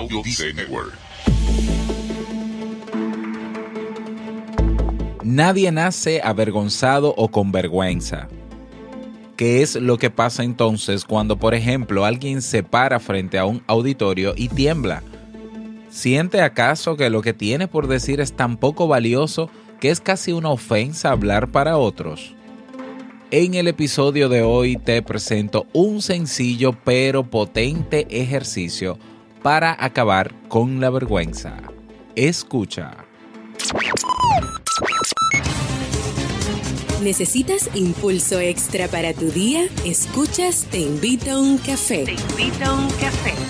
Audio Network. Nadie nace avergonzado o con vergüenza. ¿Qué es lo que pasa entonces cuando, por ejemplo, alguien se para frente a un auditorio y tiembla? ¿Siente acaso que lo que tiene por decir es tan poco valioso que es casi una ofensa hablar para otros? En el episodio de hoy te presento un sencillo pero potente ejercicio para acabar con la vergüenza. Escucha. ¿Necesitas impulso extra para tu día? Escuchas Te invito a un café. Te invito a un café.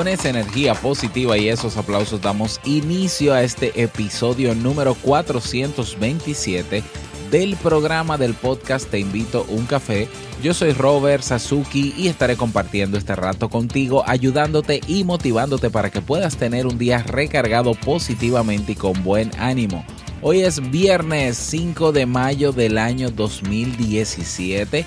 Con esa energía positiva y esos aplausos damos inicio a este episodio número 427 del programa del podcast Te invito un café. Yo soy Robert Sasuki y estaré compartiendo este rato contigo, ayudándote y motivándote para que puedas tener un día recargado positivamente y con buen ánimo. Hoy es viernes 5 de mayo del año 2017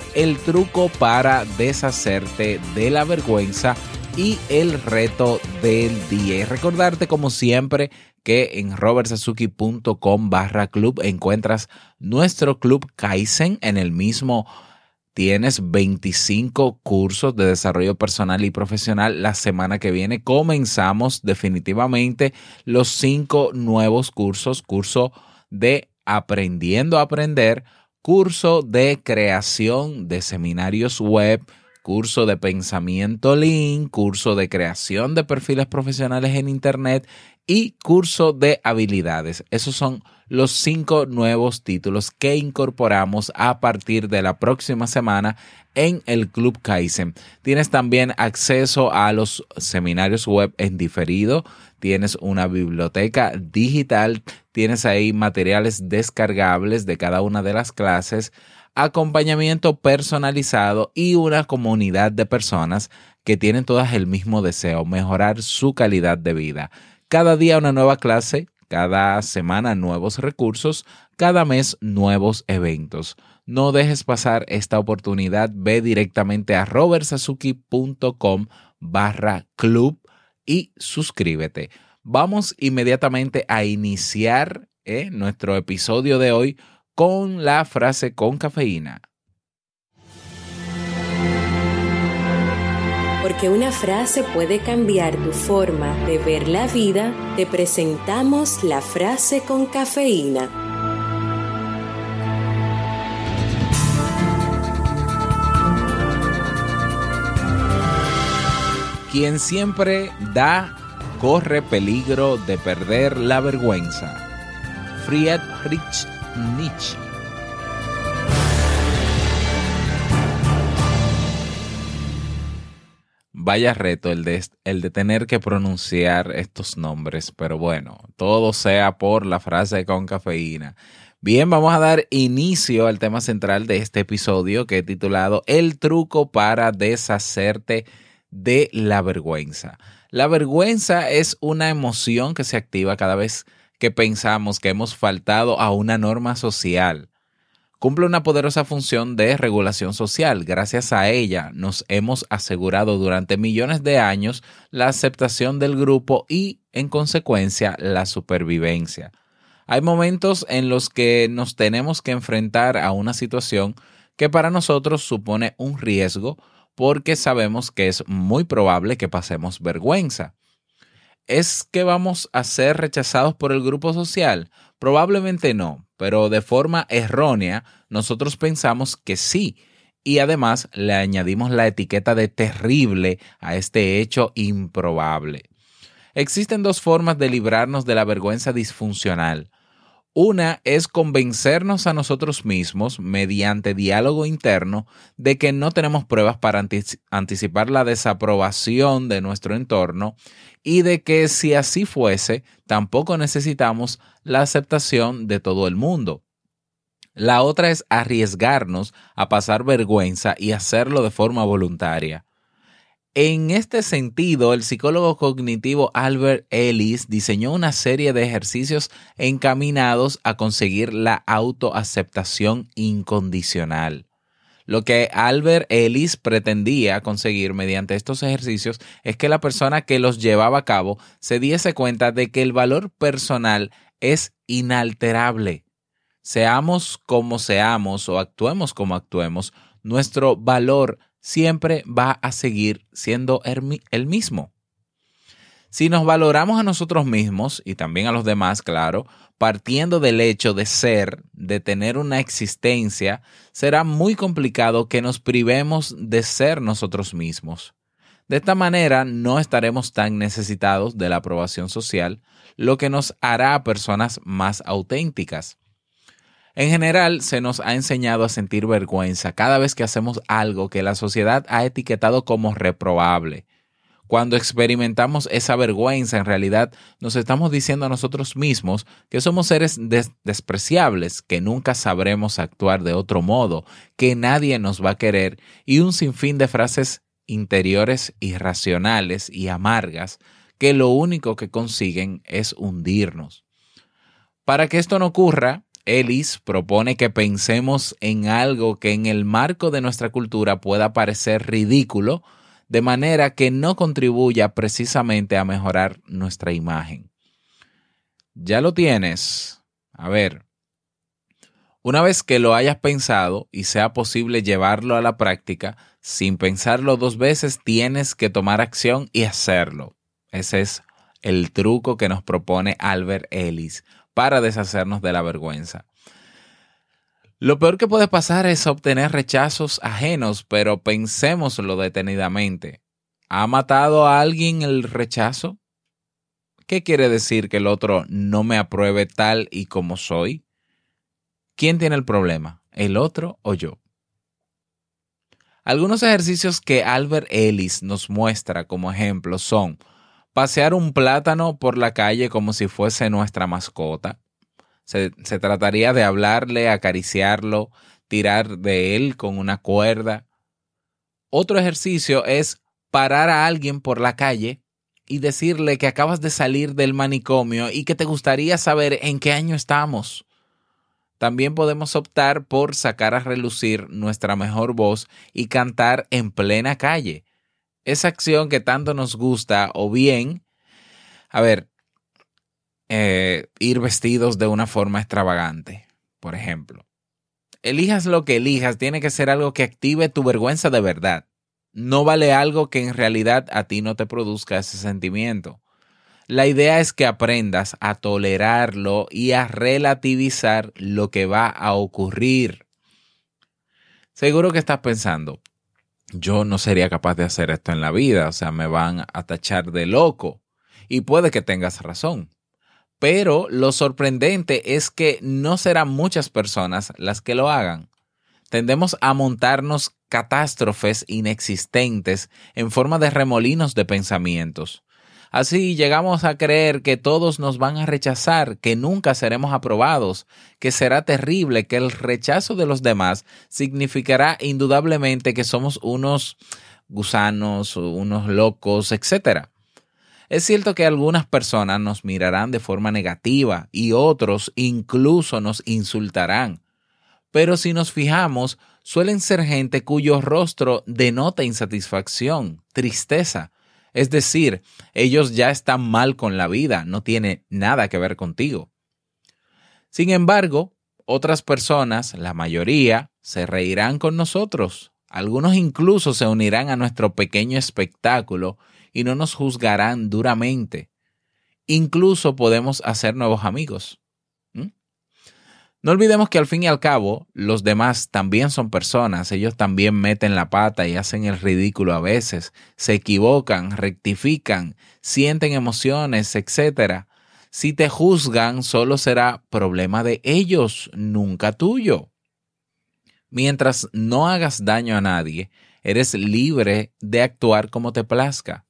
el truco para deshacerte de la vergüenza y el reto del día. Y recordarte como siempre que en robertsazuki.com barra club encuentras nuestro club Kaizen en el mismo Tienes 25 cursos de desarrollo personal y profesional. La semana que viene comenzamos definitivamente los cinco nuevos cursos. Curso de aprendiendo a aprender, curso de creación de seminarios web, curso de pensamiento lean, curso de creación de perfiles profesionales en Internet y curso de habilidades. Esos son los cinco nuevos títulos que incorporamos a partir de la próxima semana en el Club Kaizen. Tienes también acceso a los seminarios web en diferido, tienes una biblioteca digital, tienes ahí materiales descargables de cada una de las clases, acompañamiento personalizado y una comunidad de personas que tienen todas el mismo deseo, mejorar su calidad de vida. Cada día una nueva clase, cada semana nuevos recursos, cada mes nuevos eventos. No dejes pasar esta oportunidad, ve directamente a robertsazuki.com barra club y suscríbete. Vamos inmediatamente a iniciar eh, nuestro episodio de hoy con la frase con cafeína. Porque una frase puede cambiar tu forma de ver la vida, te presentamos la frase con cafeína. Quien siempre da corre peligro de perder la vergüenza. Friedrich Nietzsche. Vaya reto el de, el de tener que pronunciar estos nombres, pero bueno, todo sea por la frase con cafeína. Bien, vamos a dar inicio al tema central de este episodio que he titulado El truco para deshacerte de la vergüenza. La vergüenza es una emoción que se activa cada vez que pensamos que hemos faltado a una norma social. cumple una poderosa función de regulación social. Gracias a ella nos hemos asegurado durante millones de años la aceptación del grupo y, en consecuencia, la supervivencia. Hay momentos en los que nos tenemos que enfrentar a una situación que para nosotros supone un riesgo porque sabemos que es muy probable que pasemos vergüenza. ¿Es que vamos a ser rechazados por el grupo social? Probablemente no, pero de forma errónea nosotros pensamos que sí y además le añadimos la etiqueta de terrible a este hecho improbable. Existen dos formas de librarnos de la vergüenza disfuncional. Una es convencernos a nosotros mismos, mediante diálogo interno, de que no tenemos pruebas para anticipar la desaprobación de nuestro entorno y de que si así fuese, tampoco necesitamos la aceptación de todo el mundo. La otra es arriesgarnos a pasar vergüenza y hacerlo de forma voluntaria. En este sentido, el psicólogo cognitivo Albert Ellis diseñó una serie de ejercicios encaminados a conseguir la autoaceptación incondicional. Lo que Albert Ellis pretendía conseguir mediante estos ejercicios es que la persona que los llevaba a cabo se diese cuenta de que el valor personal es inalterable. Seamos como seamos o actuemos como actuemos, nuestro valor siempre va a seguir siendo el mismo. Si nos valoramos a nosotros mismos y también a los demás, claro, partiendo del hecho de ser, de tener una existencia, será muy complicado que nos privemos de ser nosotros mismos. De esta manera no estaremos tan necesitados de la aprobación social, lo que nos hará personas más auténticas. En general, se nos ha enseñado a sentir vergüenza cada vez que hacemos algo que la sociedad ha etiquetado como reprobable. Cuando experimentamos esa vergüenza, en realidad nos estamos diciendo a nosotros mismos que somos seres despreciables, que nunca sabremos actuar de otro modo, que nadie nos va a querer y un sinfín de frases interiores irracionales y amargas que lo único que consiguen es hundirnos. Para que esto no ocurra, Ellis propone que pensemos en algo que en el marco de nuestra cultura pueda parecer ridículo, de manera que no contribuya precisamente a mejorar nuestra imagen. Ya lo tienes. A ver, una vez que lo hayas pensado y sea posible llevarlo a la práctica, sin pensarlo dos veces, tienes que tomar acción y hacerlo. Ese es el truco que nos propone Albert Ellis para deshacernos de la vergüenza. Lo peor que puede pasar es obtener rechazos ajenos, pero pensémoslo detenidamente. ¿Ha matado a alguien el rechazo? ¿Qué quiere decir que el otro no me apruebe tal y como soy? ¿Quién tiene el problema? ¿El otro o yo? Algunos ejercicios que Albert Ellis nos muestra como ejemplo son pasear un plátano por la calle como si fuese nuestra mascota. Se, trataría de hablarle, acariciarlo, tirar de él con una cuerda. Otro ejercicio es parar a alguien por la calle y decirle que acabas de salir del manicomio y que te gustaría saber en qué año estamos. También podemos optar por sacar a relucir nuestra mejor voz y cantar en plena calle esa acción que tanto nos gusta o bien, a ver, eh, ir vestidos de una forma extravagante, por ejemplo. Elijas lo que elijas, tiene que ser algo que active tu vergüenza de verdad. No vale algo que en realidad a ti no te produzca ese sentimiento. La idea es que aprendas a tolerarlo y a relativizar lo que va a ocurrir. Seguro que estás pensando, yo no sería capaz de hacer esto en la vida, o sea, me van a tachar de loco. Y puede que tengas razón. Pero lo sorprendente es que no serán muchas personas las que lo hagan. Tendemos a montarnos catástrofes inexistentes en forma de remolinos de pensamientos. Así llegamos a creer que todos nos van a rechazar, que nunca seremos aprobados, que será terrible, que el rechazo de los demás significará indudablemente que somos unos gusanos, unos locos, etc. Es cierto que algunas personas nos mirarán de forma negativa y otros incluso nos insultarán, Pero si nos fijamos, suelen ser gente cuyo rostro denota insatisfacción, tristeza. Es decir, ellos ya están mal con la vida, no tiene nada que ver contigo. Sin embargo, otras personas, la mayoría, se reirán con nosotros. Algunos incluso se unirán a nuestro pequeño espectáculo y no nos juzgarán duramente. Incluso podemos hacer nuevos amigos. No olvidemos que al fin y al cabo los demás también son personas, ellos también meten la pata y hacen el ridículo a veces, se equivocan, rectifican, sienten emociones, etc. Si te juzgan, solo será problema de ellos, nunca tuyo. Mientras no hagas daño a nadie, eres libre de actuar como te plazca.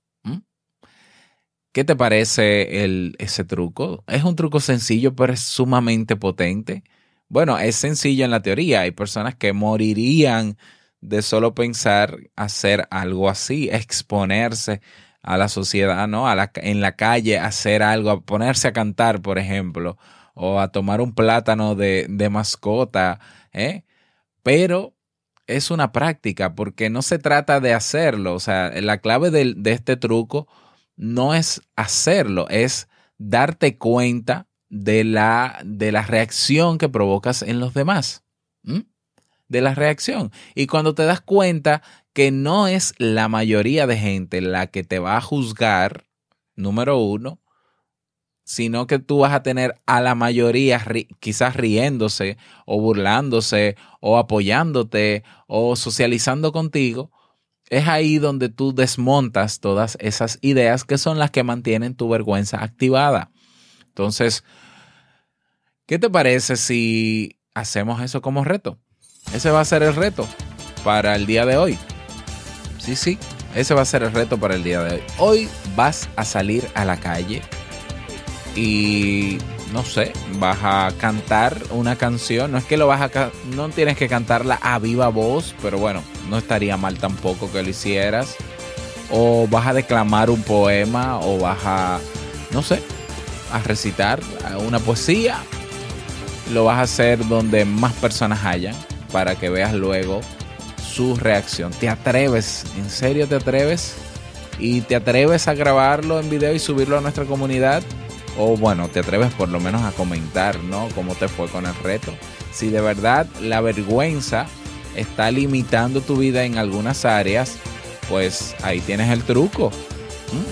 ¿Qué te parece el, ese truco? Es un truco sencillo, pero es sumamente potente. Bueno, es sencillo en la teoría. Hay personas que morirían de solo pensar hacer algo así, exponerse a la sociedad, ¿no? A la, en la calle, hacer algo, ponerse a cantar, por ejemplo, o a tomar un plátano de, de mascota, ¿eh? Pero es una práctica porque no se trata de hacerlo. O sea, la clave de este truco no es hacerlo, es darte cuenta de la, de la reacción que provocas en los demás. De la reacción. Y cuando te das cuenta que no es la mayoría de gente la que te va a juzgar, número uno, sino que tú vas a tener a la mayoría quizás riéndose o burlándose o apoyándote o socializando contigo, es ahí donde tú desmontas todas esas ideas que son las que mantienen tu vergüenza activada. Entonces, ¿qué te parece si hacemos eso como reto? Ese va a ser el reto para el día de hoy. Sí, sí, ese va a ser el reto para el día de hoy. Hoy vas a salir a la calle y no sé, vas a cantar una canción. No es que lo vas a no tienes que cantarla a viva voz, pero bueno, no estaría mal tampoco que lo hicieras. O vas a declamar un poema o vas a no sé, a recitar una poesía. Lo vas a hacer donde más personas hayan para que veas luego su reacción. ¿Te atreves? ¿En serio te atreves? ¿Y te atreves a grabarlo en video y subirlo a nuestra comunidad? O bueno, te atreves por lo menos a comentar, ¿no? Cómo te fue con el reto. Si de verdad la vergüenza está limitando tu vida en algunas áreas, pues ahí tienes el truco.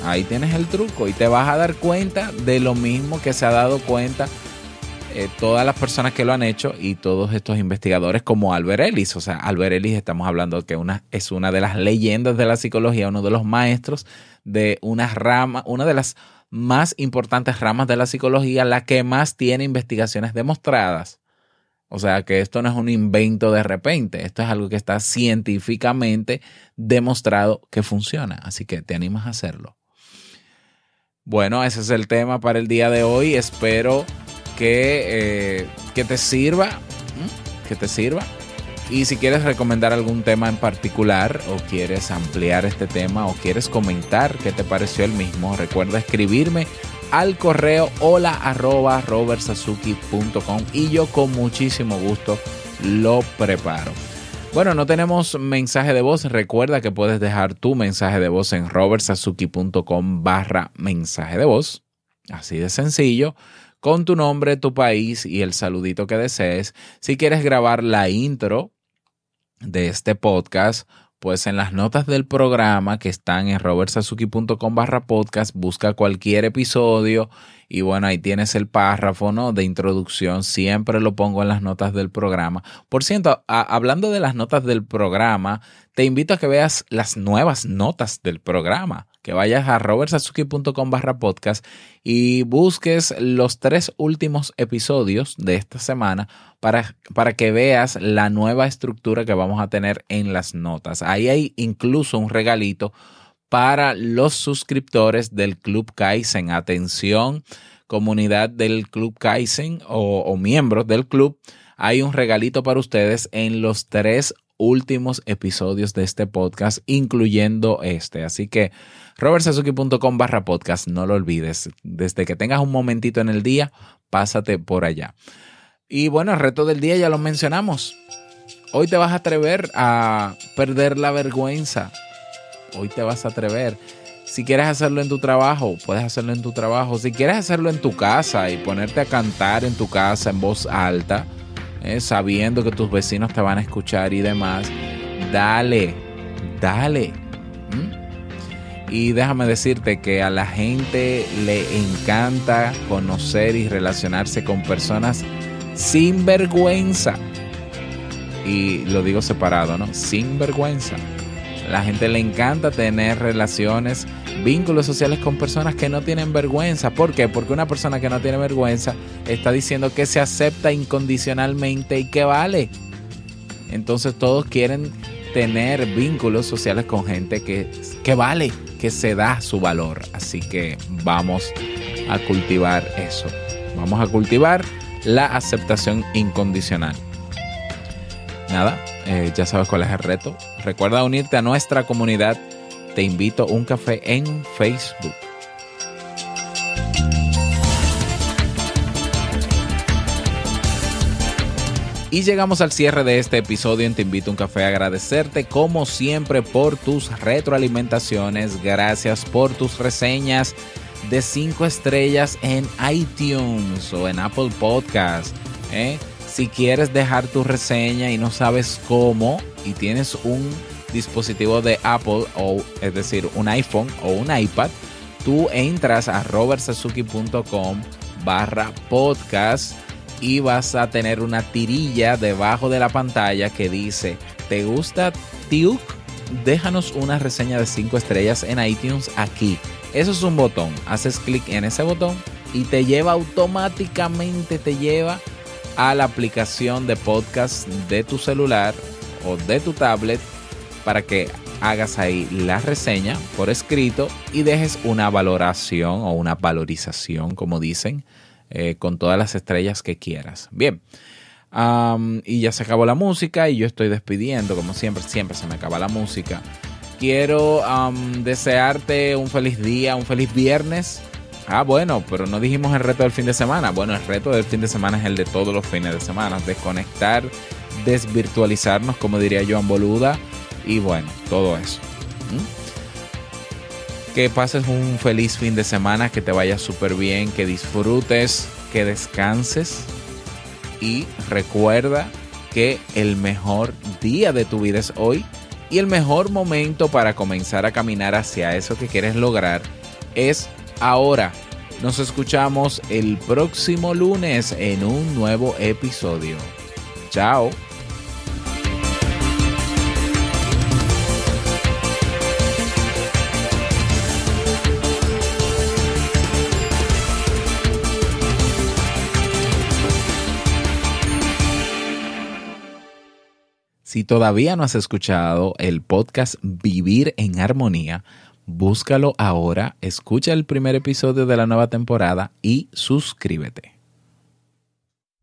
Ahí tienes el truco y te vas a dar cuenta de lo mismo que se ha dado cuenta eh, todas las personas que lo han hecho y todos estos investigadores como Albert Ellis. O sea, Albert Ellis estamos hablando que una, es una de las leyendas de la psicología, uno de los maestros de una rama, una de las más importantes ramas de la psicología, la que más tiene investigaciones demostradas. O sea que esto no es un invento de repente, esto es algo que está científicamente demostrado que funciona, así que te animas a hacerlo. Bueno, ese es el tema para el día de hoy, espero que, eh, que te sirva, que te sirva. Y si quieres recomendar algún tema en particular o quieres ampliar este tema o quieres comentar qué te pareció el mismo, recuerda escribirme al correo hola arroba y yo con muchísimo gusto lo preparo. Bueno, no tenemos mensaje de voz. Recuerda que puedes dejar tu mensaje de voz en robertsazuki.com barra mensaje de voz. Así de sencillo. Con tu nombre, tu país y el saludito que desees. Si quieres grabar la intro de este podcast, pues en las notas del programa que están en robertsazuki.com barra podcast, busca cualquier episodio y bueno, ahí tienes el párrafo ¿no? de introducción, siempre lo pongo en las notas del programa. Por cierto, hablando de las notas del programa, te invito a que veas las nuevas notas del programa que vayas a robertsazuki.com barra podcast y busques los tres últimos episodios de esta semana para, para que veas la nueva estructura que vamos a tener en las notas. Ahí hay incluso un regalito para los suscriptores del Club Kaizen. Atención, comunidad del Club Kaizen o, miembros del club. Hay un regalito para ustedes en los tres últimos episodios de este podcast, incluyendo este. Así que robertsazuki.com barra podcast, no lo olvides. Desde que tengas un momentito en el día, pásate por allá. Y bueno, el reto del día ya lo mencionamos. Hoy te vas a atrever a perder la vergüenza. Hoy te vas a atrever. Si quieres hacerlo en tu trabajo, puedes hacerlo en tu trabajo. Si quieres hacerlo en tu casa y ponerte a cantar en tu casa en voz alta, eh, sabiendo que tus vecinos te van a escuchar y demás, dale, dale. Y déjame decirte que a la gente le encanta conocer y relacionarse con personas sin vergüenza. Y lo digo separado, ¿no? Sin vergüenza. La gente le encanta tener relaciones, vínculos sociales con personas que no tienen vergüenza. ¿Por qué? Porque una persona que no tiene vergüenza está diciendo que se acepta incondicionalmente y que vale. Entonces todos quieren tener vínculos sociales con gente que, que vale, que se da su valor. Así que vamos a cultivar eso. Vamos a cultivar la aceptación incondicional. Nada, eh, ya sabes cuál es el reto. Recuerda unirte a nuestra comunidad. Te invito a un café en Facebook. Y llegamos al cierre de este episodio en Te invito a un café a agradecerte como siempre por tus retroalimentaciones, gracias por tus reseñas de 5 estrellas en iTunes o en Apple Podcast. ¿eh? Si quieres dejar tu reseña y no sabes cómo y tienes un dispositivo de Apple o es decir un iPhone o un iPad, tú entras a robertsazuki.com barra podcast y vas a tener una tirilla debajo de la pantalla que dice, ¿te gusta Tiuk? Déjanos una reseña de 5 estrellas en iTunes aquí. Eso es un botón. Haces clic en ese botón y te lleva automáticamente, te lleva a la aplicación de podcast de tu celular o de tu tablet para que hagas ahí la reseña por escrito y dejes una valoración o una valorización, como dicen, eh, con todas las estrellas que quieras. Bien. y ya se acabó la música y yo estoy despidiendo, como siempre, siempre se me acaba la música. Quiero desearte un feliz día, un feliz viernes. Ah, bueno, pero no dijimos el reto del fin de semana. Bueno, el reto del fin de semana es el de todos los fines de semana. Desconectar, desvirtualizarnos, como diría Joan Boluda. Y bueno, todo eso. Que pases un feliz fin de semana, que te vaya súper bien, que disfrutes, que descanses y recuerda que el mejor día de tu vida es hoy y el mejor momento para comenzar a caminar hacia eso que quieres lograr es ahora. Nos escuchamos el próximo lunes en un nuevo episodio. Chao. Si todavía no has escuchado el podcast Vivir en Armonía, búscalo ahora, escucha el primer episodio de la nueva temporada y suscríbete.